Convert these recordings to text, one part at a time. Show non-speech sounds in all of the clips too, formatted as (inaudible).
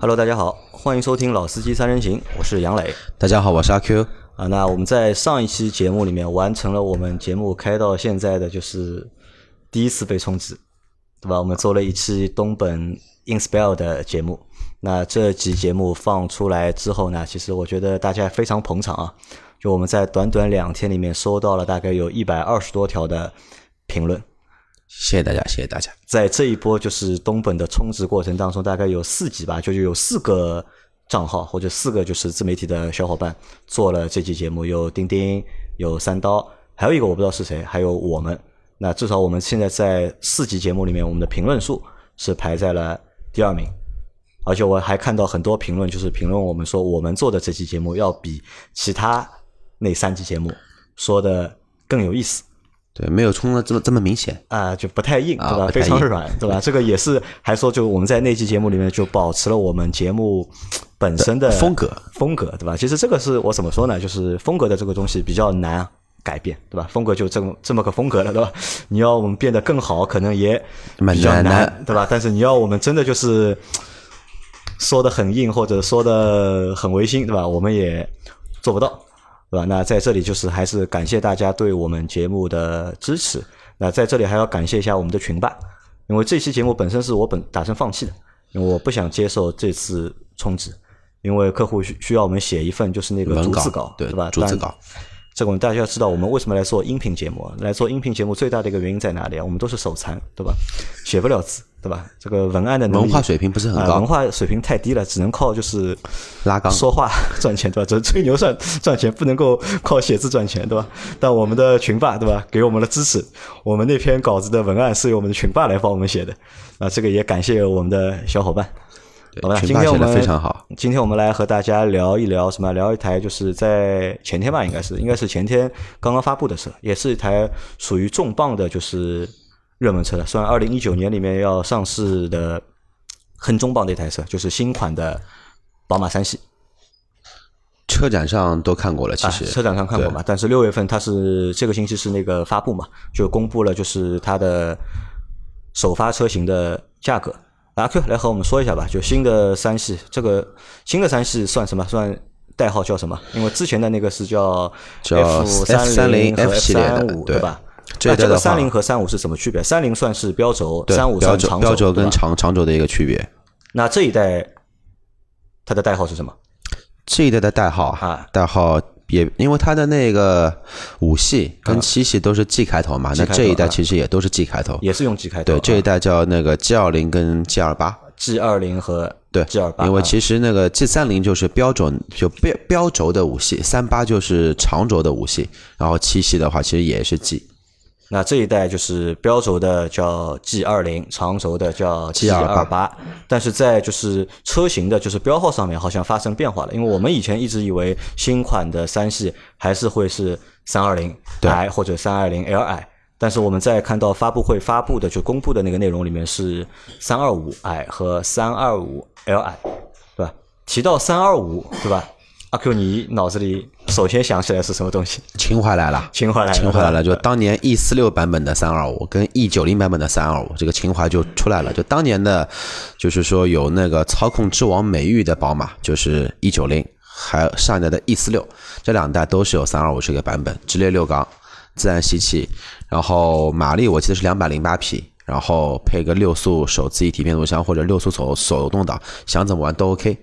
Hello，大家好，欢迎收听《老司机三人行》，我是杨磊。大家好，我是阿 Q。啊，那我们在上一期节目里面完成了我们节目开到现在的就是第一次被充值，对吧？我们做了一期东本 Inspire 的节目。那这集节目放出来之后呢，其实我觉得大家非常捧场啊！就我们在短短两天里面收到了大概有一百二十多条的评论。谢谢大家，谢谢大家。在这一波就是东本的充值过程当中，大概有四集吧，就是有四个账号或者四个就是自媒体的小伙伴做了这期节目，有钉钉，有三刀，还有一个我不知道是谁，还有我们。那至少我们现在在四集节目里面，我们的评论数是排在了第二名。而且我还看到很多评论，就是评论我们说我们做的这期节目要比其他那三期节目说的更有意思。对，没有冲的这么这么明显啊，就不太硬，对吧？非常软，对吧？这个也是，还说就我们在那期节目里面就保持了我们节目本身的风格，风格，对吧？其实这个是我怎么说呢？就是风格的这个东西比较难改变，对吧？风格就这么这么个风格了，对吧？(laughs) 你要我们变得更好，可能也比较难，对吧？但是你要我们真的就是说的很硬，或者说的很违心，对吧？我们也做不到。对吧？那在这里就是还是感谢大家对我们节目的支持。那在这里还要感谢一下我们的群霸，因为这期节目本身是我本打算放弃的，因为我不想接受这次充值，因为客户需需要我们写一份就是那个逐字稿，对吧？逐字稿。这个大家要知道，我们为什么来做音频节目？来做音频节目最大的一个原因在哪里啊？我们都是手残，对吧？写不了字，对吧？这个文案的文化水平不是很高，文化水平太低了，只能靠就是拉缸说话赚钱，对吧？这吹牛赚赚钱，不能够靠写字赚钱，对吧？但我们的群霸，对吧？给我们的支持，我们那篇稿子的文案是由我们的群霸来帮我们写的，啊，这个也感谢我们的小伙伴。好吧，今天我们非常好。今天我们来和大家聊一聊什么？聊一台就是在前天吧，应该是应该是前天刚刚发布的车，也是一台属于重磅的，就是热门车了，算二零一九年里面要上市的很重磅的一台车，就是新款的宝马三系。车展上都看过了，其实车展上看过嘛。但是六月份它是这个星期是那个发布嘛，就公布了就是它的首发车型的价格。阿 Q 来和我们说一下吧，就新的三系，这个新的三系算什么？算代号叫什么？因为之前的那个是叫 F 三零和 F 系列的，对吧？那这个三零和三五是什么区别？三零算是标轴，三五算长轴，标轴跟长长轴的一个区别。那这一代它的代号是什么？这一代的代号啊，代号。也因为它的那个五系跟七系都是 G 开头嘛，那这一代其实也都是 G 开头，也是用 G 开头。对，这一代叫那个 G 二零跟 G 二八，G 二零和对 G 二八。因为其实那个 G 三零就是标准就标标轴的五系，三八就是长轴的五系，然后七系的话其实也是 G。那这一代就是标轴的叫 G 二零，长轴的叫 G 二八，但是在就是车型的，就是标号上面好像发生变化了。因为我们以前一直以为新款的三系还是会是三二零 i 或者三二零 li，但是我们在看到发布会发布的就公布的那个内容里面是三二五 i 和三二五 li，对吧？提到三二五，对吧？阿 Q，你脑子里首先想起来是什么东西？情怀来了，情怀来了，情怀来了。就当年 E 四六版本的三二五跟 E 九零版本的三二五，这个情怀就出来了。就当年的，就是说有那个操控之王美誉的宝马，就是 E 九零，还上一代的 E 四六，这两代都是有三二五这个版本，直列六缸，自然吸气，然后马力我记得是两百零八匹，然后配个六速手自一体变速箱或者六速手手动挡，想怎么玩都 OK，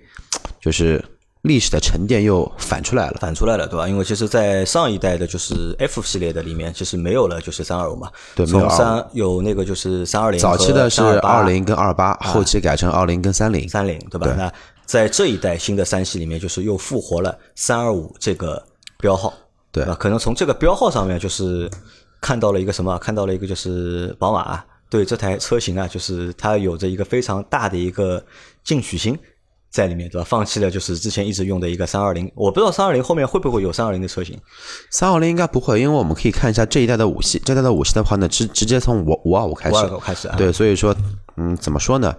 就是。历史的沉淀又反出来了，反出来了，对吧？因为其实，在上一代的就是 F 系列的里面，其实没有了，就是三二五嘛。对，没有三有那个就是三二零。早期的是二零跟二八，后期改成二零跟三零。三零，对吧？那在这一代新的三系里面，就是又复活了三二五这个标号，对吧？可能从这个标号上面，就是看到了一个什么？看到了一个就是宝马对这台车型啊，就是它有着一个非常大的一个进取心。在里面对吧？放弃了就是之前一直用的一个三二零，我不知道三二零后面会不会有三二零的车型。三二零应该不会，因为我们可以看一下这一代的五系，这一代的五系的话呢，直直接从五五二五开始。五开始啊。对，所以说，嗯，怎么说呢？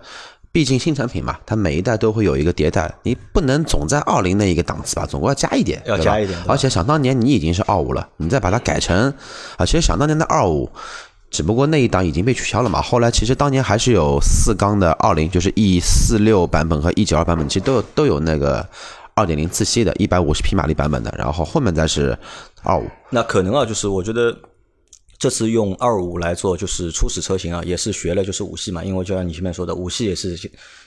毕竟新产品嘛，它每一代都会有一个迭代，你不能总在二零那一个档次吧，总归要加一点，要加一点。而且想当年你已经是二五了，你再把它改成啊，其实想当年的二五。只不过那一档已经被取消了嘛。后来其实当年还是有四缸的二零，就是 E 四六版本和 E 九二版本，其实都有都有那个二点零自吸的，一百五十匹马力版本的。然后后面再是二五。那可能啊，就是我觉得这次用二五来做就是初始车型啊，也是学了就是五系嘛，因为就像你前面说的，五系也是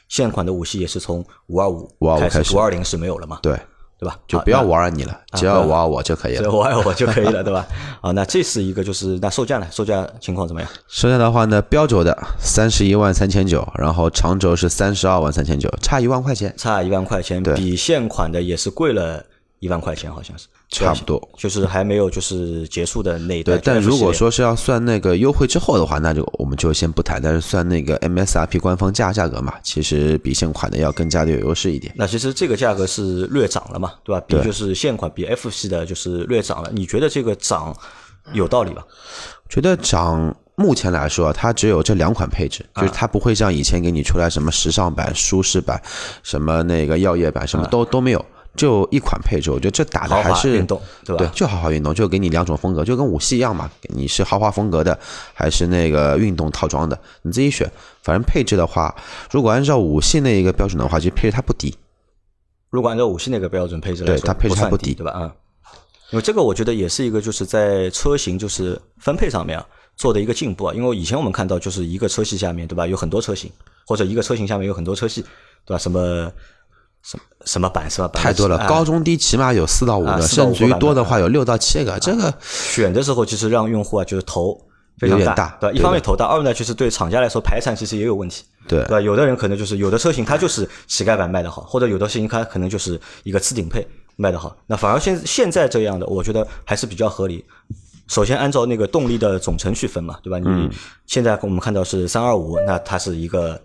现款的五系也是从五二五开始，五二零是没有了嘛？对。对吧？就不要五二你了，只要五二我就可以了。只要玩我就可以了，对吧？啊，那这是一个，就是那售价呢？售价情况怎么样？售价的话呢，标轴的三十一万三千九，然后长轴是三十二万三千九，差一万块钱，差一万块钱，比现款的也是贵了。一万块钱好像是差不多，就是还没有就是结束的那一段。对，但如果说是要算那个优惠之后的话，那就我们就先不谈。但是算那个 MSRP 官方价价格嘛，其实比现款的要更加的有优势一点。那其实这个价格是略涨了嘛，对吧？比就是现款比 F 系的就是略涨了。你觉得这个涨有道理吧？觉得涨，目前来说它只有这两款配置，就是它不会像以前给你出来什么时尚版、舒适版、什么那个药业版，什么都都没有。就一款配置，我觉得这打的还是运动，对吧？对，就豪华运动，就给你两种风格，就跟五系一样嘛。你是豪华风格的，还是那个运动套装的，你自己选。反正配置的话，如果按照五系那一个标准的话，其实配置它不低。如果按照五系那个标准配置来说，它配置它不低，对吧？啊，因为这个我觉得也是一个就是在车型就是分配上面啊做的一个进步啊。因为以前我们看到就是一个车系下面对吧，有很多车型，或者一个车型下面有很多车系，对吧？什么？什么什么版是吧？太多了，高中低起码有四到五个，甚至于多的话有六到七个。这个选的时候其实让用户啊就是头非常大，对吧？一方面头大，二呢就是对厂家来说排产其实也有问题，对对吧？有的人可能就是有的车型它就是乞丐版卖的好，或者有的车型它可能就是一个次顶配卖的好。那反而现现在这样的，我觉得还是比较合理。首先按照那个动力的总成去分嘛，对吧？你现在我们看到是三二五，那它是一个。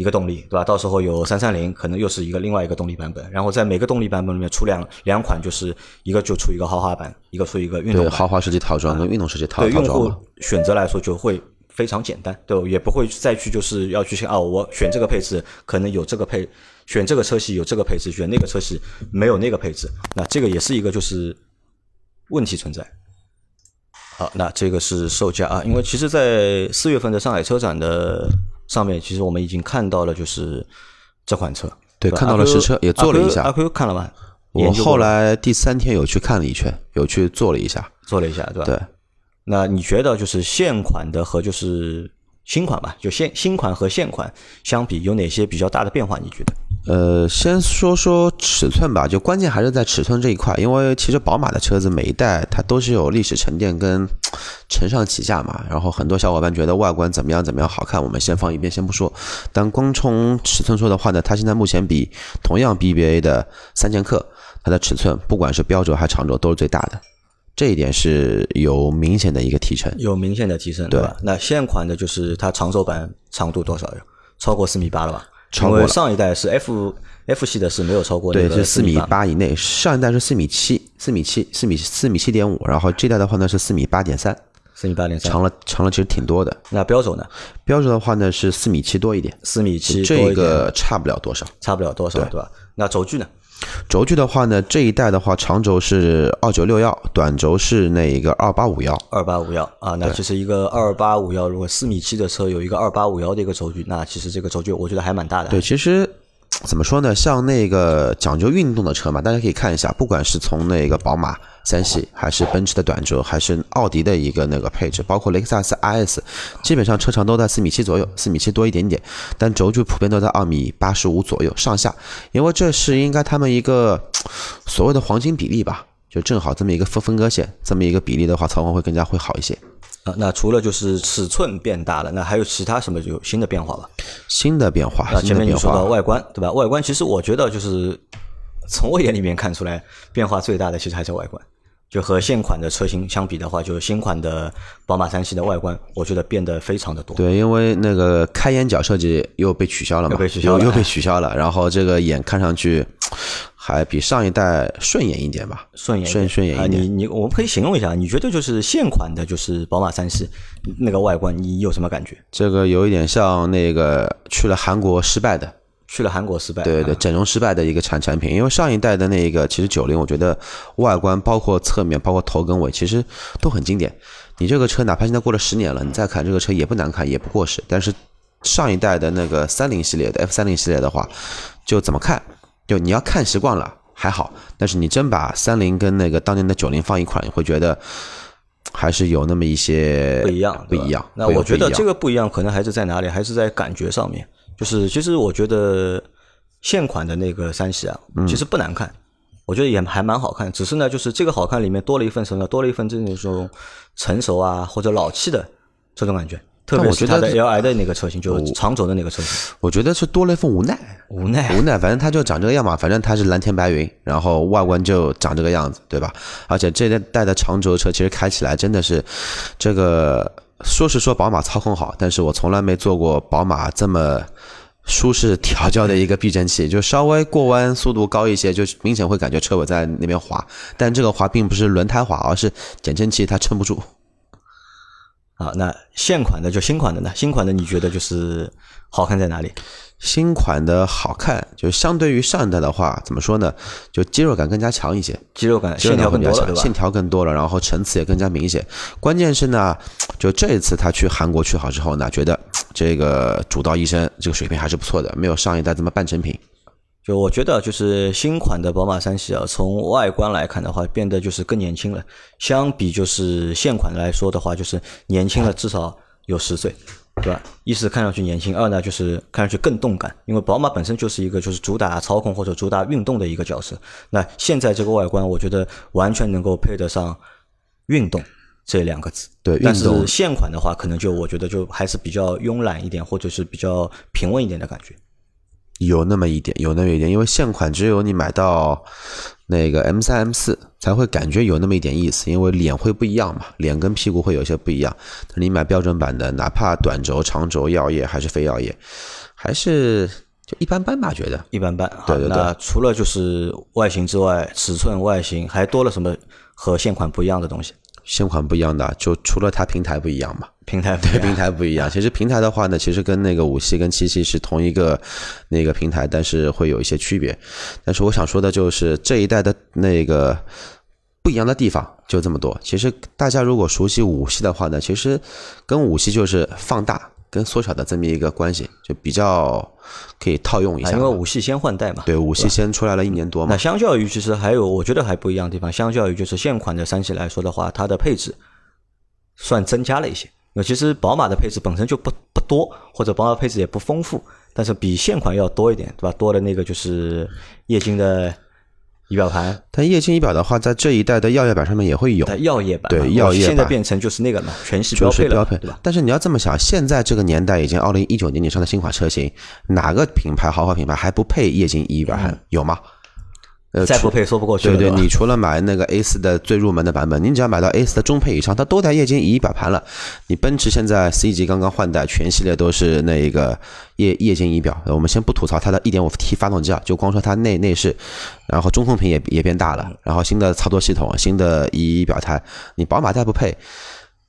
一个动力，对吧？到时候有三三零，可能又是一个另外一个动力版本。然后在每个动力版本里面出两两款，就是一个就出一个豪华版，一个出一个运动。对，豪华设计套装跟运动设计套装。对用户选择来说就会非常简单，对，也不会再去就是要去想啊，我选这个配置可能有这个配，选这个车系有这个配置，选那个车系没有那个配置。那这个也是一个就是问题存在。好，那这个是售价啊，因为其实，在四月份的上海车展的。上面其实我们已经看到了，就是这款车，对，看到了实车，也坐了一下。阿 Q 看了吗？我后来第三天有去看了一圈，有去坐了一下，坐了一下，对吧？对。那你觉得就是现款的和就是新款吧，就现新款和现款相比，有哪些比较大的变化？你觉得？呃，先说说尺寸吧，就关键还是在尺寸这一块，因为其实宝马的车子每一代它都是有历史沉淀跟 (tsk) 承上启下嘛。然后很多小伙伴觉得外观怎么样怎么样好看，我们先放一边先不说。但光从尺寸说的话呢，它现在目前比同样 BBA 的三剑客，它的尺寸不管是标轴还是长轴都是最大的，这一点是有明显的一个提升，有明显的提升，对吧？那现款的就是它长轴版长度多少呀？超过四米八了吧？超过上一代是 F F 系的是没有超过对，是四米八以内。上一代是四米七，四米七，四米四米七点五。然后这代的话呢是四米八点三，四米八点三，长了长了其实挺多的。那标轴呢？标轴的话呢是四米七多一点，四米七这个差不了多少，差不了多少，对吧？那轴距呢？轴距的话呢，这一代的话，长轴是二九六幺，短轴是那一个二八五幺。二八五幺啊，那其实一个二八五幺，如果四米七的车有一个二八五幺的一个轴距，那其实这个轴距我觉得还蛮大的。对，其实。怎么说呢？像那个讲究运动的车嘛，大家可以看一下，不管是从那个宝马三系，还是奔驰的短轴，还是奥迪的一个那个配置，包括雷克萨斯 IS，基本上车长都在四米七左右，四米七多一点点，但轴距普遍都在二米八十五左右上下，因为这是应该他们一个所谓的黄金比例吧，就正好这么一个分分割线，这么一个比例的话，操控会更加会好一些。啊，那除了就是尺寸变大了，那还有其他什么有新的变化吧？新的变化，前面你说到外观，对吧？外观其实我觉得就是从我眼里面看出来，变化最大的其实还是外观。就和现款的车型相比的话，就是新款的宝马三系的外观，我觉得变得非常的多。对，因为那个开眼角设计又被取消了嘛，又被取消了，又被取消了。然后这个眼看上去还比上一代顺眼一点吧？顺眼，顺顺眼一点。你你，我们可以形容一下，你觉得就是现款的，就是宝马三系那个外观，你有什么感觉？这个有一点像那个去了韩国失败的。去了韩国失败，对对，整容失败的一个产产品。因为上一代的那个其实九零，我觉得外观包括侧面，包括头跟尾，其实都很经典。你这个车哪怕现在过了十年了，你再看这个车也不难看，也不过时。但是上一代的那个三零系列的 F 三零系列的话，就怎么看，就你要看习惯了还好，但是你真把三零跟那个当年的九零放一块，你会觉得。还是有那么一些不一样，不一样。那我觉得这个不一样，可能还是在哪里？还是在感觉上面。就是其实我觉得现款的那个三系啊，其实不难看，我觉得也还蛮好看。只是呢，就是这个好看里面多了一份什么？多了一份这种成熟啊或者老气的这种感觉。特别是它的 L I 的那个车型，就长轴的那个车型，我觉得是多了一份无奈，无奈，无奈。反正它就长这个样嘛，反正它是蓝天白云，然后外观就长这个样子，对吧？而且这代的长轴车其实开起来真的是，这个说是说宝马操控好，但是我从来没坐过宝马这么舒适调教的一个避震器，就稍微过弯速度高一些，就明显会感觉车尾在那边滑，但这个滑并不是轮胎滑，而是减震器它撑不住。啊，那现款的就新款的呢？新款的你觉得就是好看在哪里？新款的好看，就相对于上一代的话，怎么说呢？就肌肉感更加强一些，肌肉感、线条更多了，线条更多了，然后层次也更加明显。关键是呢，就这一次他去韩国去好之后呢，觉得这个主刀医生这个水平还是不错的，没有上一代这么半成品。就我觉得，就是新款的宝马三系啊，从外观来看的话，变得就是更年轻了。相比就是现款来说的话，就是年轻了至少有十岁，对吧？一是看上去年轻，二呢就是看上去更动感。因为宝马本身就是一个就是主打操控或者主打运动的一个角色。那现在这个外观，我觉得完全能够配得上运动这两个字。对，但是现款的话，可能就我觉得就还是比较慵懒一点，或者是比较平稳一点的感觉。有那么一点，有那么一点，因为现款只有你买到那个 M 三、M 四才会感觉有那么一点意思，因为脸会不一样嘛，脸跟屁股会有些不一样。你买标准版的，哪怕短轴、长轴、药业还是非药业，还是就一般般吧，觉得一般般。对对对。那除了就是外形之外，尺寸、外形还多了什么和现款不一样的东西？现款不一样的，就除了它平台不一样嘛。平台对平台不一样，其实平台的话呢，其实跟那个五系跟七系是同一个那个平台，但是会有一些区别。但是我想说的就是这一代的那个不一样的地方就这么多。其实大家如果熟悉五系的话呢，其实跟五系就是放大跟缩小的这么一个关系，就比较可以套用一下。因为五系先换代嘛，对，五系先出来了一年多嘛。那相较于其实还有我觉得还不一样的地方，相较于就是现款的三系来说的话，它的配置算增加了一些。那其实宝马的配置本身就不不多，或者宝马配置也不丰富，但是比现款要多一点，对吧？多的那个就是液晶的仪表盘。但液晶仪表的话，在这一代的耀夜版上面也会有。耀夜版对耀夜版现在变成就是那个了，全系标配了，对吧？但是你要这么想，现在这个年代已经二零一九年你上的新款车型，哪个品牌豪华品牌还不配液晶仪表盘？有吗？呃，再不配说不过去。对对，你除了买那个 A 四的最入门的版本，你只要买到 A 四的中配以上，它都带液晶仪表盘了。你奔驰现在 C 级刚刚换代，全系列都是那一个液液晶仪表。我们先不吐槽它的 1.5T 发动机啊，就光说它内内饰，然后中控屏也也变大了，然后新的操作系统，新的仪表台，你宝马再不配。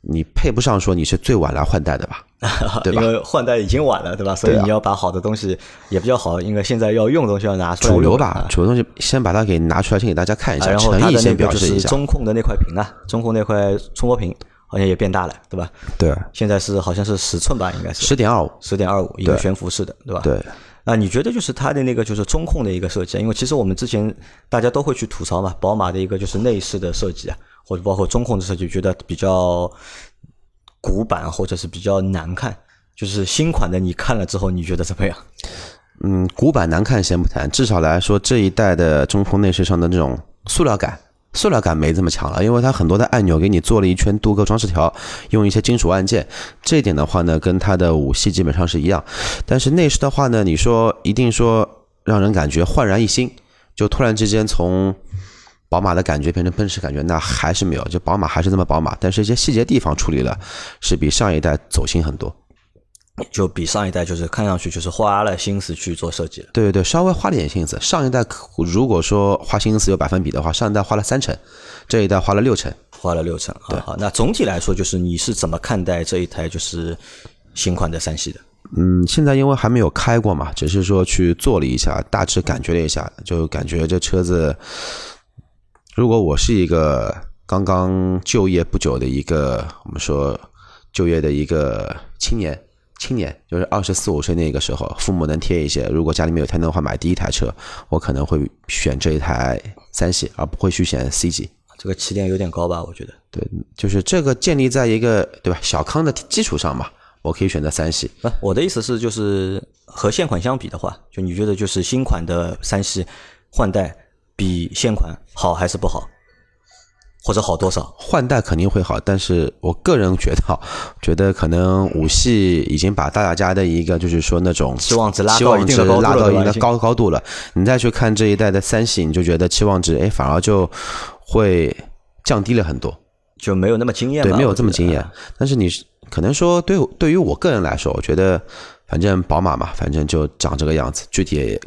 你配不上说你是最晚来换代的吧，(laughs) 对吧？因为换代已经晚了，对吧？所以你要把好的东西也比较好，应该现在要用的东西要拿出来。主流吧，主流东西先把它给拿出来，先给大家看一下，然后它的那个就是中控的那块屏啊，中控那块触摸屏好像也变大了，对吧？对，现在是好像是十寸吧，应该是十点二五，十点二五一个悬浮式的，对吧？对。啊，你觉得就是它的那个就是中控的一个设计？因为其实我们之前大家都会去吐槽嘛，宝马的一个就是内饰的设计啊，或者包括中控的设计，觉得比较。古板或者是比较难看，就是新款的，你看了之后你觉得怎么样？嗯，古板难看先不谈，至少来说这一代的中控内饰上的那种塑料感，塑料感没这么强了，因为它很多的按钮给你做了一圈镀铬装饰条，用一些金属按键，这一点的话呢，跟它的五系基本上是一样。但是内饰的话呢，你说一定说让人感觉焕然一新，就突然之间从。宝马的感觉变成奔驰感觉，那还是没有，就宝马还是这么宝马，但是一些细节地方处理了，是比上一代走心很多，就比上一代就是看上去就是花了心思去做设计了。对对对，稍微花了点心思。上一代如果说花心思有百分比的话，上一代花了三成，这一代花了六成，花了六成。对，好，那总体来说就是你是怎么看待这一台就是新款的三系的？嗯，现在因为还没有开过嘛，只是说去坐了一下，大致感觉了一下，就感觉这车子，如果我是一个刚刚就业不久的一个，我们说就业的一个青年，青年就是二十四五岁那个时候，父母能贴一些，如果家里面有钱的话，买第一台车，我可能会选这一台三系，而不会去选 C 级。这个起点有点高吧？我觉得。对，就是这个建立在一个对吧小康的基础上嘛。我可以选择三系。不，我的意思是，就是和现款相比的话，就你觉得就是新款的三系换代比现款好还是不好，或者好多少？换代肯定会好，但是我个人觉得，(laughs) 觉得可能五系已经把大家的一个就是说那种期望值拉到一定的拉到一个高高度了。你再去看这一代的三系，你就觉得期望值哎反而就会降低了很多，就没有那么惊艳，对，没有这么惊艳。但是你。可能说，对对于我个人来说，我觉得反正宝马嘛，反正就长这个样子。具体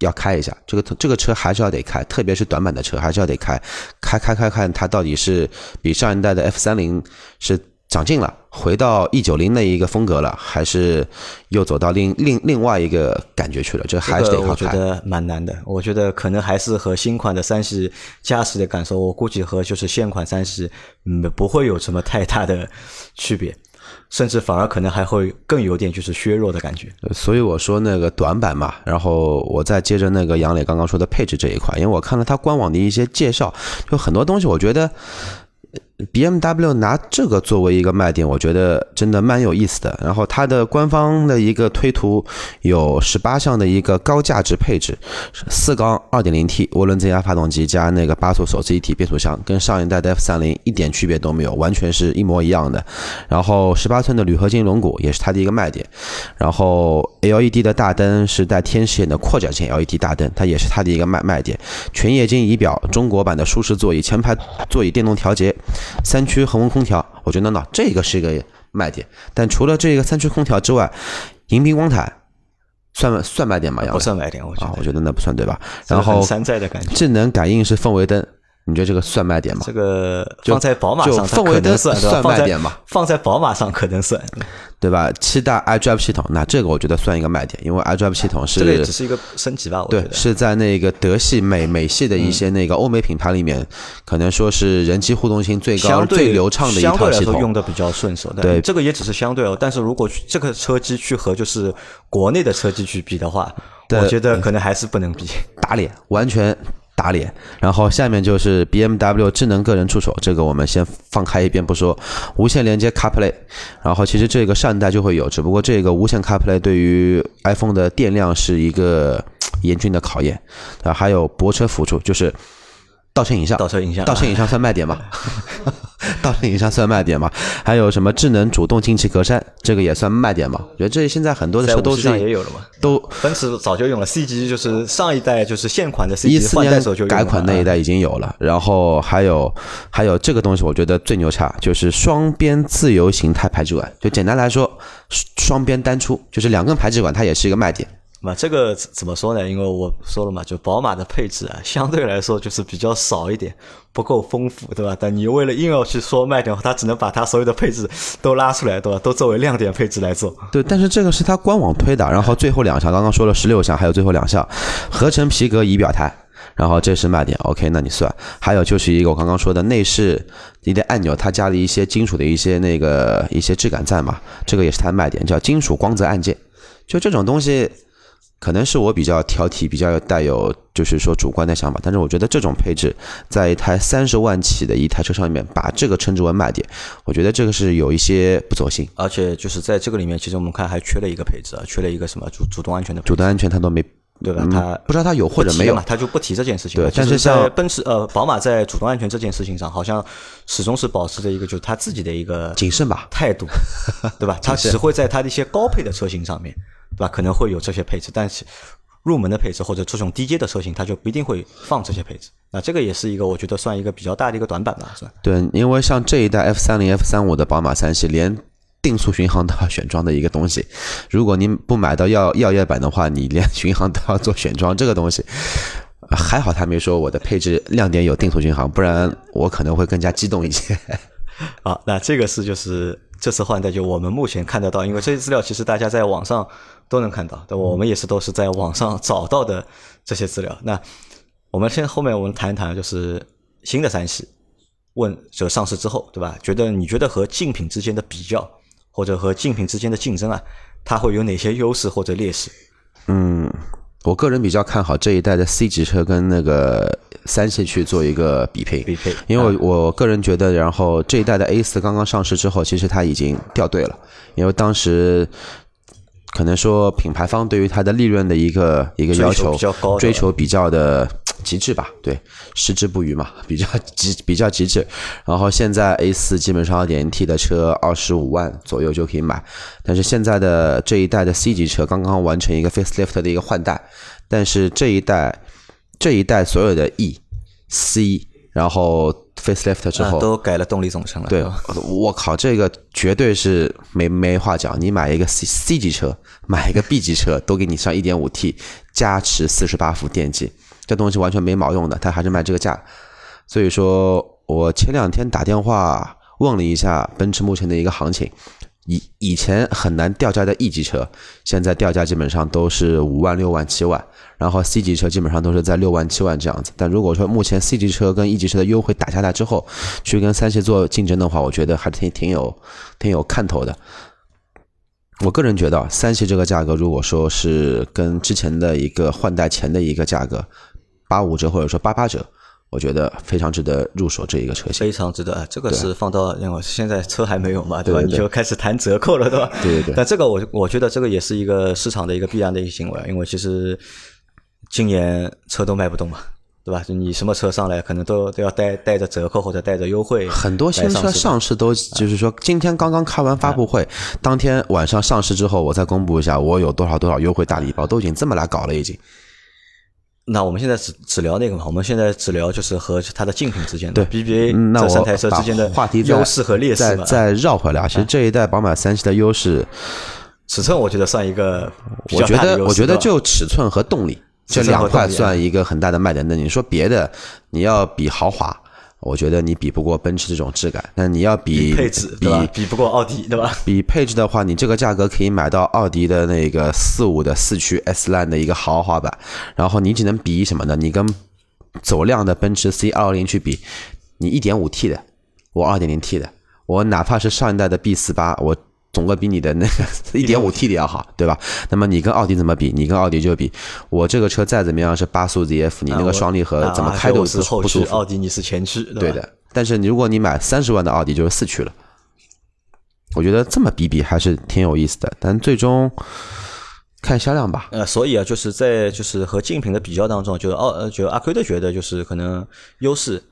要开一下，这个这个车还是要得开，特别是短板的车还是要得开，开开开看它到底是比上一代的 F 三零是长进了，回到 E 九零那一个风格了，还是又走到另另另外一个感觉去了？这还是得靠开。我觉得蛮难的，我觉得可能还是和新款的三系驾驶的感受，我估计和就是现款三系嗯不会有什么太大的区别。甚至反而可能还会更有点就是削弱的感觉，所以我说那个短板嘛，然后我再接着那个杨磊刚刚说的配置这一块，因为我看了他官网的一些介绍，就很多东西我觉得。B M W 拿这个作为一个卖点，我觉得真的蛮有意思的。然后它的官方的一个推图有十八项的一个高价值配置，四缸二点零 T 涡轮增压发动机加那个八速手自一体变速箱，跟上一代的 F 三零一点区别都没有，完全是一模一样的。然后十八寸的铝合金轮毂也是它的一个卖点。然后 L E D 的大灯是带天使眼的扩展型 L E D 大灯，它也是它的一个卖卖点。全液晶仪表，中国版的舒适座椅，前排座椅电动调节。三区恒温空调，我觉得呢，这个是一个卖点。但除了这个三区空调之外，迎宾光毯算算卖点吗？不算卖点，我觉得，我觉得那不算对吧？然后山寨的感觉，智能感应式氛围灯。你觉得这个算卖点吗？这个放在宝马上，氛围灯算算卖点吧？放在宝马上可能算，对吧？七代 iDrive 系统，那这个我觉得算一个卖点，因为 iDrive 系统是这个只是一个升级吧？对，是在那个德系、美美系的一些那个欧美品牌里面，可能说是人机互动性最高、最流畅的一套系统，用的比较顺手。对，这个也只是相对哦。但是如果这个车机去和就是国内的车机去比的话，我觉得可能还是不能比，打脸，完全。打脸，然后下面就是 B M W 智能个人助手，这个我们先放开一边不说。无线连接 CarPlay，然后其实这个上一代就会有，只不过这个无线 CarPlay 对于 iPhone 的电量是一个严峻的考验。啊，还有泊车辅助，就是倒车影像，倒车影像，倒车影像算卖点吗？(laughs) (laughs) (laughs) 倒车影像算卖点吗？还有什么智能主动进气格栅，这个也算卖点吗？我觉得这现在很多的车都是也有了嘛，都奔驰早就用了 C 级，就是上一代就是现款的 C 级换代时候就改款那一代已经有了。然后还有还有这个东西，我觉得最牛叉就是双边自由形态排气管，就简单来说，双边单出，就是两根排气管，它也是一个卖点。那这个怎么说呢？因为我说了嘛，就宝马的配置啊，相对来说就是比较少一点，不够丰富，对吧？但你为了硬要去说卖点，它只能把它所有的配置都拉出来，对吧？都作为亮点配置来做。对，但是这个是它官网推的，然后最后两项，刚刚说了十六项，还有最后两项，合成皮革仪表台，然后这是卖点。OK，那你算。还有就是一个我刚刚说的内饰一点按钮，它加了一些金属的一些那个一些质感在嘛，这个也是它的卖点，叫金属光泽按键。就这种东西。可能是我比较挑剔，比较带有就是说主观的想法，但是我觉得这种配置在一台三十万起的一台车上面，把这个称之为卖点，我觉得这个是有一些不走心。而且就是在这个里面，其实我们看还缺了一个配置啊，缺了一个什么主主动安全的。主动安全它都没，对吧？它不知道它有或者没有嘛？它就不提这件事情。对，但是在奔驰呃宝马在主动安全这件事情上，好像始终是保持着一个就是他自己的一个谨慎吧态度，对吧？他只会在他的一些高配的车型上面，对吧？可能会有这些配置，但是。入门的配置或者这种低阶的车型，它就不一定会放这些配置。那这个也是一个我觉得算一个比较大的一个短板吧，是吧？对，因为像这一代 F 三零、F 三五的宝马三系，连定速巡航都要选装的一个东西。如果您不买到耀耀夜版的话，你连巡航都要做选装，这个东西还好他没说我的配置亮点有定速巡航，不然我可能会更加激动一些。(laughs) 好，那这个是就是这次换代就我们目前看得到，因为这些资料其实大家在网上都能看到，对我们也是都是在网上找到的这些资料。那我们先后面我们谈一谈，就是新的三系问就上市之后，对吧？觉得你觉得和竞品之间的比较，或者和竞品之间的竞争啊，它会有哪些优势或者劣势？嗯。我个人比较看好这一代的 C 级车跟那个三系去做一个比配，比配，因为我个人觉得，然后这一代的 A 四刚刚上市之后，其实它已经掉队了，因为当时可能说品牌方对于它的利润的一个一个要求，追求比较的。极致吧，对，矢志不渝嘛，(laughs) 比较极比较极致。然后现在 A 四基本上二点零 T 的车二十五万左右就可以买，但是现在的这一代的 C 级车刚刚完成一个 facelift 的一个换代，但是这一代这一代所有的 E、C，然后 facelift 之后都改了动力总成了。对，我靠，这个绝对是没没话讲。你买一个 C C 级车，买一个 B 级车，都给你上一点五 T，加持四十八伏电机。这东西完全没毛用的，它还是卖这个价，所以说我前两天打电话问了一下奔驰目前的一个行情，以以前很难掉价的 E 级车，现在掉价基本上都是五万、六万、七万，然后 C 级车基本上都是在六万、七万这样子。但如果说目前 C 级车跟 E 级车的优惠打下来之后，去跟三系做竞争的话，我觉得还是挺挺有挺有看头的。我个人觉得，三系这个价格，如果说是跟之前的一个换代前的一个价格。八五折或者说八八折，我觉得非常值得入手这一个车型。非常值得啊，这个是放到因为现在车还没有嘛，对吧？你就开始谈折扣了，对吧？对对对。但这个我我觉得这个也是一个市场的一个必然的一个行为，因为其实今年车都卖不动嘛，对吧？你什么车上来可能都都要带带着折扣或者带着优惠。很多新车上市都就是说，今天刚刚开完发布会，当天晚上上市之后，我再公布一下我有多少多少优惠大礼包，都已经这么来搞了，已经。那我们现在只只聊那个嘛，我们现在只聊就是和它的竞品之间的 BBA 这三台车之间的话题优势和劣势嘛。再绕回来，其实这一代宝马三系的优势，尺寸我觉得算一个，我觉得我觉得就尺寸和动力这两块算一个很大的卖点。那你说别的，你要比豪华。我觉得你比不过奔驰这种质感，那你要比配置，比比不过奥迪，对吧？比配置的话，你这个价格可以买到奥迪的那个四五的四驱 S Line 的一个豪华版，然后你只能比什么呢？你跟走量的奔驰 C 二二零去比，你一点五 T 的，我二点零 T 的，我哪怕是上一代的 B 四八，我。总归比你的那个 (laughs) 一点五 T 的要好，对吧？那么你跟奥迪怎么比？你跟奥迪就比我这个车再怎么样是八速 ZF，你那个双离合怎么开都是不舒服。奥迪你是前驱，对的。但是你如果你买三十万的奥迪就是四驱了，我觉得这么比比还是挺有意思的。但最终看销量吧。呃，所以啊，就是在就是和竞品的比较当中，就是奥呃，就阿奎的觉得就是可能优势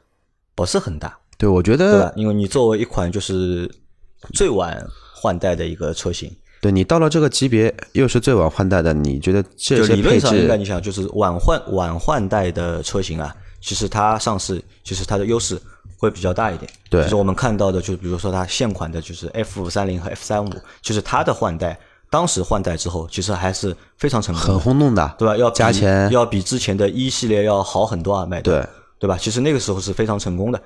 不是很大。对，我觉得，因为你作为一款就是最晚。换代的一个车型，对你到了这个级别，又是最晚换代的，你觉得这些配置？应该你想，就是晚换晚换代的车型啊，其实它上市，其实它的优势会比较大一点。对，就是我们看到的，就比如说它现款的，就是 F 三零和 F 三五，就是它的换代，当时换代之后，其实还是非常成功，很轰动的，对吧？要加钱，要比之前的一系列要好很多啊，卖对对吧？其实那个时候是非常成功的。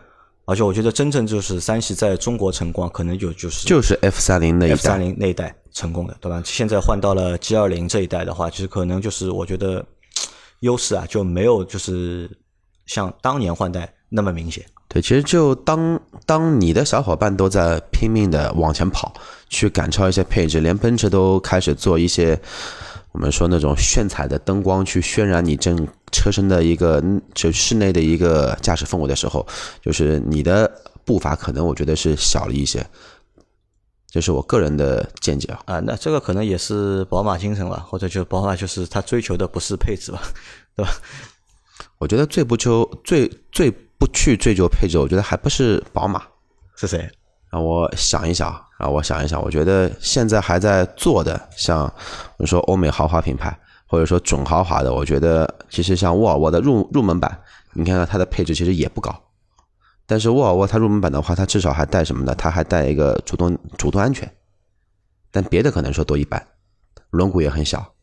而且我觉得真正就是三系在中国成功，可能就就是就是 F 三零那一代，F 三零那一代成功的，对吧？现在换到了 G 二零这一代的话，其实可能就是我觉得优势啊就没有就是像当年换代那么明显。对，其实就当当你的小伙伴都在拼命的往前跑，去赶超一些配置，连奔驰都开始做一些。我们说那种炫彩的灯光去渲染你整车身的一个就室内的一个驾驶氛围的时候，就是你的步伐可能我觉得是小了一些，这是我个人的见解啊。啊，那这个可能也是宝马精神吧，或者就宝马就是它追求的不是配置吧，(laughs) 对吧？我觉得最不求最最不去追求配置，我觉得还不是宝马，是谁？让我想一想，让我想一想。我觉得现在还在做的，像我们说欧美豪华品牌，或者说准豪华的，我觉得其实像沃尔沃的入入门版，你看看它的配置其实也不高。但是沃尔沃它入门版的话，它至少还带什么呢？它还带一个主动主动安全。但别的可能说都一般，轮毂也很小。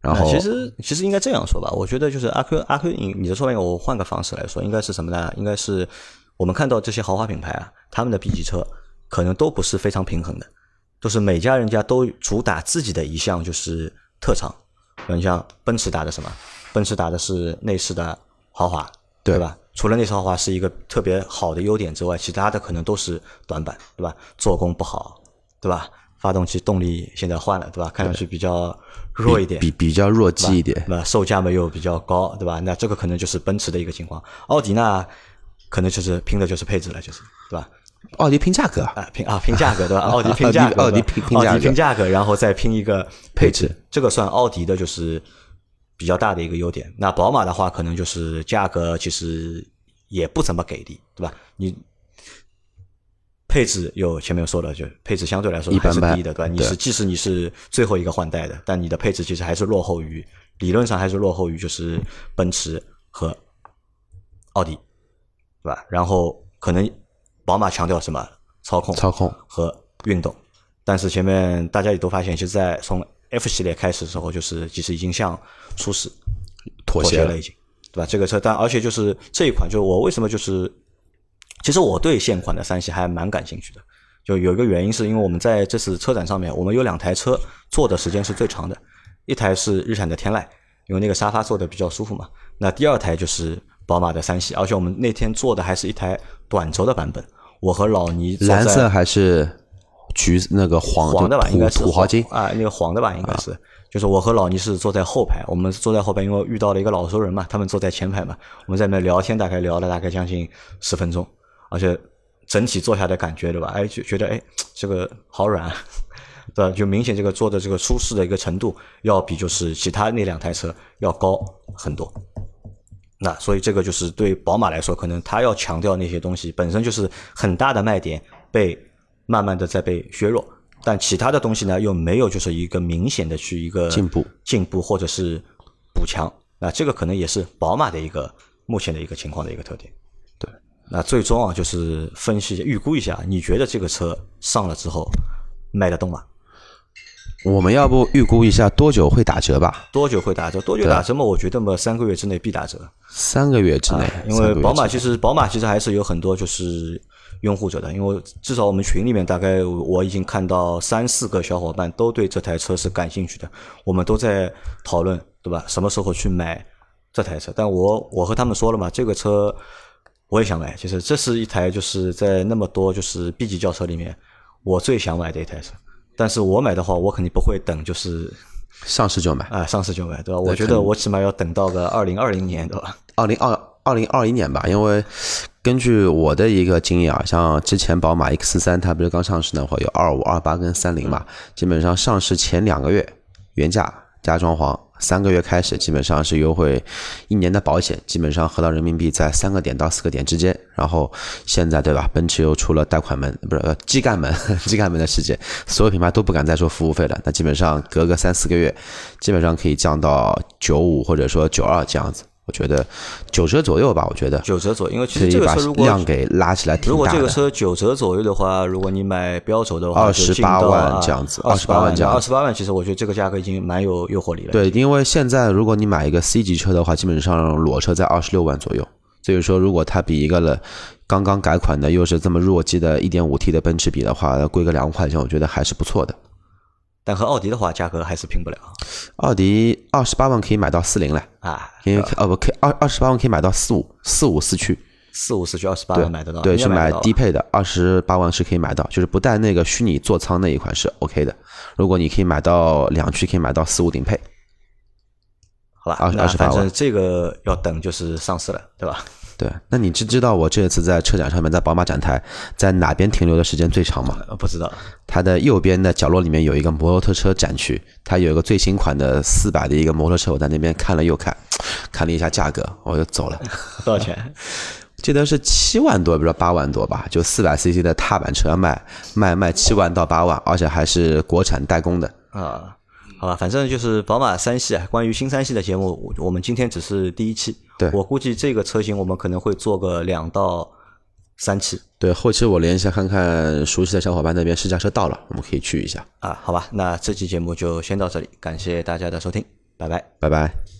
然后其实其实应该这样说吧，我觉得就是阿 Q 阿 Q，你你的说法，我换个方式来说，应该是什么呢？应该是我们看到这些豪华品牌啊，他们的 B 级车。可能都不是非常平衡的，都是每家人家都主打自己的一项就是特长。你像奔驰打的什么？奔驰打的是内饰的豪华，对吧？除了内饰豪华是一个特别好的优点之外，其他的可能都是短板，对吧？做工不好，对吧？发动机动力现在换了，对吧？看上去比较弱一点，比比较弱鸡一点，对吧？售价嘛又比较高，对吧？那这个可能就是奔驰的一个情况。奥迪呢，可能就是拼的就是配置了，就是对吧？奥迪拼价格啊，拼啊拼价格对吧？(laughs) 奥迪拼价格，奥迪拼奥迪拼价格，然后再拼一个配置，这个算奥迪的就是比较大的一个优点。那宝马的话，可能就是价格其实也不怎么给力，对吧？你配置有前面有说了，就配置相对来说还是低的，对吧？你是即使你是最后一个换代的，但你的配置其实还是落后于理论上还是落后于就是奔驰和奥迪，对吧？然后可能。宝马强调什么？操控、操控和运动。但是前面大家也都发现，其实，在从 F 系列开始的时候，就是其实已经向舒适妥协了，已经，对吧？这个车，但而且就是这一款，就是我为什么就是，其实我对现款的三系还蛮感兴趣的。就有一个原因，是因为我们在这次车展上面，我们有两台车坐的时间是最长的，一台是日产的天籁，因为那个沙发坐的比较舒服嘛。那第二台就是宝马的三系，而且我们那天坐的还是一台短轴的版本。我和老倪蓝色还是橘那个黄黄的吧，应该是土豪金啊，那个黄的吧，应该是。就是我和老倪是坐在后排，我们坐在后排，因为遇到了一个老熟人嘛，他们坐在前排嘛，我们在那聊天，大概聊了大概将近十分钟，而且整体坐下的感觉对吧？哎，就觉得哎，这个好软，(laughs) 对吧？就明显这个坐的这个舒适的一个程度，要比就是其他那两台车要高很多。那所以这个就是对宝马来说，可能它要强调那些东西本身就是很大的卖点，被慢慢的在被削弱。但其他的东西呢，又没有就是一个明显的去一个进步、进步或者是补强。那这个可能也是宝马的一个目前的一个情况的一个特点。对，那最终啊，就是分析预估一下，你觉得这个车上了之后卖得动吗？我们要不预估一下多久会打折吧？多久会打折？多久打折嘛？我觉得嘛，三个月之内必打折。三个月之内，因为宝马其实宝马其实还是有很多就是拥护者的，因为至少我们群里面大概我已经看到三四个小伙伴都对这台车是感兴趣的，我们都在讨论，对吧？什么时候去买这台车？但我我和他们说了嘛，这个车我也想买，其实这是一台就是在那么多就是 B 级轿车里面我最想买的一台车。但是我买的话，我肯定不会等，就是上市就买啊，上市就买，对吧？我觉得我起码要等到个二零二零年，对吧？二零二二零二一年吧，因为根据我的一个经验啊，像之前宝马 X 三，它不是刚上市那会儿有二五、二八跟三零嘛，基本上上市前两个月原价加装潢。三个月开始，基本上是优惠一年的保险，基本上合到人民币在三个点到四个点之间。然后现在对吧？奔驰又出了贷款门，不是基干门，机干门的世界，所有品牌都不敢再说服务费了。那基本上隔个三四个月，基本上可以降到九五或者说九二这样子。我觉得九折左右吧，我觉得九折左右，因为其实这个车如果量给拉起来挺大的。如果这个车九折左右的话，如果你买标轴的话，二十八万这样子，二十八万这样，二十八万，其实我觉得这个价格已经蛮有诱惑力了。对，因为现在如果你买一个 C 级车的话，基本上裸车在二十六万左右。所以说，如果它比一个了刚刚改款的又是这么弱鸡的一点五 T 的奔驰比的话，贵个两万块钱，我觉得还是不错的。但和奥迪的话，价格还是拼不了。奥迪二十八万可以买到四零了啊，因为哦不，可以二二十八万可以买到四五四五四驱，四五四驱二十八万买得到。对，是买低配的，二十八万是可以买到，就是不带那个虚拟座舱那一款是 OK 的。如果你可以买到两驱，可以买到四五顶配。好吧，二十八万，这个要等就是上市了，对吧？对，那你知知道我这次在车展上面，在宝马展台，在哪边停留的时间最长吗？不知道。它的右边的角落里面有一个摩托车展区，它有一个最新款的四百的一个摩托车，我在那边看了又看，看了一下价格，我就走了。(laughs) 多少钱？(laughs) 记得是七万多，不知道八万多吧？就四百 CC 的踏板车卖卖卖七万到八万，而且还是国产代工的啊。好吧，反正就是宝马三系啊。关于新三系的节目，我们今天只是第一期。对，我估计这个车型我们可能会做个两到三期。对，后期我联系下看看熟悉的小伙伴那边试驾车到了，我们可以去一下。啊，好吧，那这期节目就先到这里，感谢大家的收听，拜拜，拜拜。